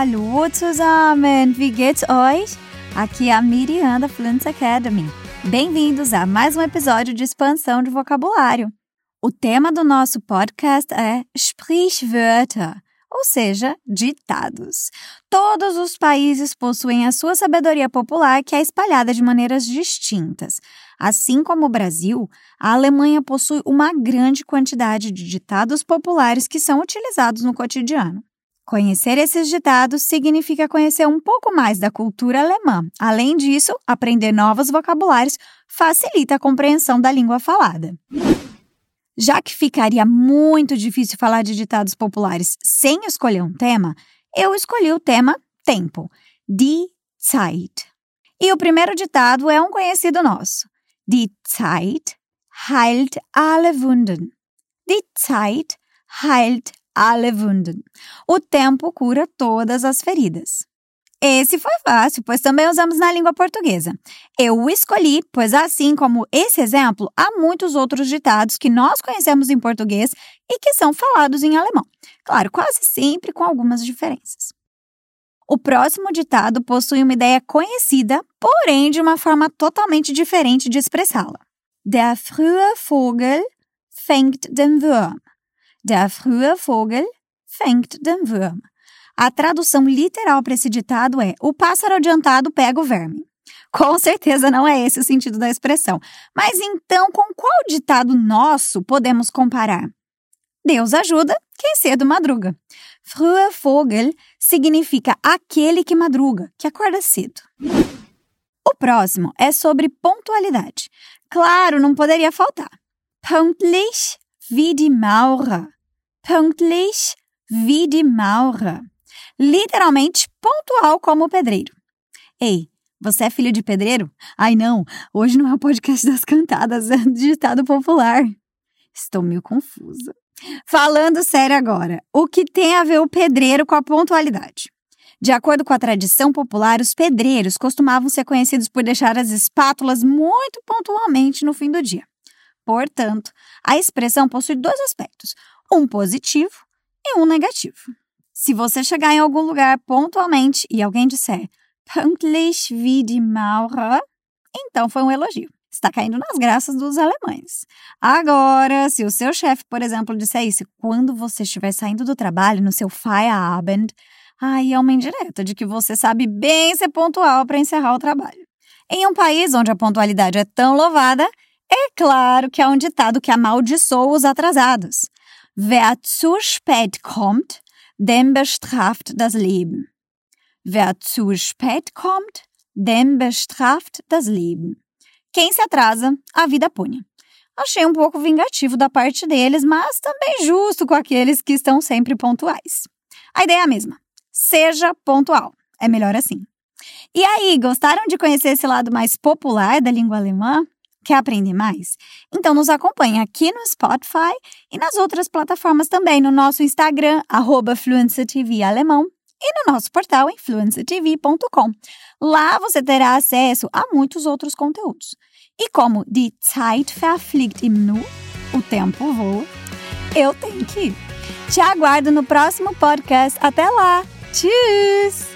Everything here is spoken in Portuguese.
Hallo zusammen, wie geht's euch? Aqui é a Miriam da Fluency Academy. Bem-vindos a mais um episódio de expansão de vocabulário. O tema do nosso podcast é Sprichwörter, ou seja, ditados. Todos os países possuem a sua sabedoria popular que é espalhada de maneiras distintas. Assim como o Brasil, a Alemanha possui uma grande quantidade de ditados populares que são utilizados no cotidiano. Conhecer esses ditados significa conhecer um pouco mais da cultura alemã. Além disso, aprender novos vocabulários facilita a compreensão da língua falada. Já que ficaria muito difícil falar de ditados populares sem escolher um tema, eu escolhi o tema tempo, die Zeit. E o primeiro ditado é um conhecido nosso. Die Zeit heilt alle Wunden. Die Zeit heilt alle Wunden. O tempo cura todas as feridas. Esse foi fácil, pois também usamos na língua portuguesa. Eu o escolhi, pois assim como esse exemplo, há muitos outros ditados que nós conhecemos em português e que são falados em alemão. Claro, quase sempre com algumas diferenças. O próximo ditado possui uma ideia conhecida, porém de uma forma totalmente diferente de expressá-la. Der frühe Vogel fängt den Wurm. Der frühe Vogel fängt den Wurm. A tradução literal para esse ditado é: o pássaro adiantado pega o verme. Com certeza não é esse o sentido da expressão. Mas então, com qual ditado nosso podemos comparar? Deus ajuda quem cedo madruga. Frühe Vogel significa aquele que madruga, que acorda cedo. O próximo é sobre pontualidade. Claro, não poderia faltar. Pünktlich wie die Maurer. Pünktlich wie die Maurer literalmente pontual como o pedreiro. Ei, você é filho de pedreiro? Ai não, hoje não é o podcast das cantadas, é ditado popular. Estou meio confusa. Falando sério agora, o que tem a ver o pedreiro com a pontualidade? De acordo com a tradição popular, os pedreiros costumavam ser conhecidos por deixar as espátulas muito pontualmente no fim do dia. Portanto, a expressão possui dois aspectos, um positivo e um negativo. Se você chegar em algum lugar pontualmente e alguém disser pünktlich wie die Maurer, então foi um elogio. Está caindo nas graças dos alemães. Agora, se o seu chefe, por exemplo, disser isso quando você estiver saindo do trabalho no seu Feierabend, aí é uma indireta de que você sabe bem ser pontual para encerrar o trabalho. Em um país onde a pontualidade é tão louvada, é claro que há um ditado que amaldiçoa os atrasados. Wer zu spät kommt, dem bestraft das Leben. Wer zu spät kommt, dem bestraft das Leben. Quem se atrasa, a vida pune. Achei um pouco vingativo da parte deles, mas também justo com aqueles que estão sempre pontuais. A ideia é a mesma. Seja pontual. É melhor assim. E aí, gostaram de conhecer esse lado mais popular da língua alemã? Quer aprender mais? Então nos acompanhe aqui no Spotify e nas outras plataformas também, no nosso Instagram, arroba Alemão, e no nosso portal em fluencytv.com. Lá você terá acesso a muitos outros conteúdos. E como Die Zeit verfliegt im Nu, o tempo voa, eu tenho que ir. Te aguardo no próximo podcast. Até lá! Tschüss!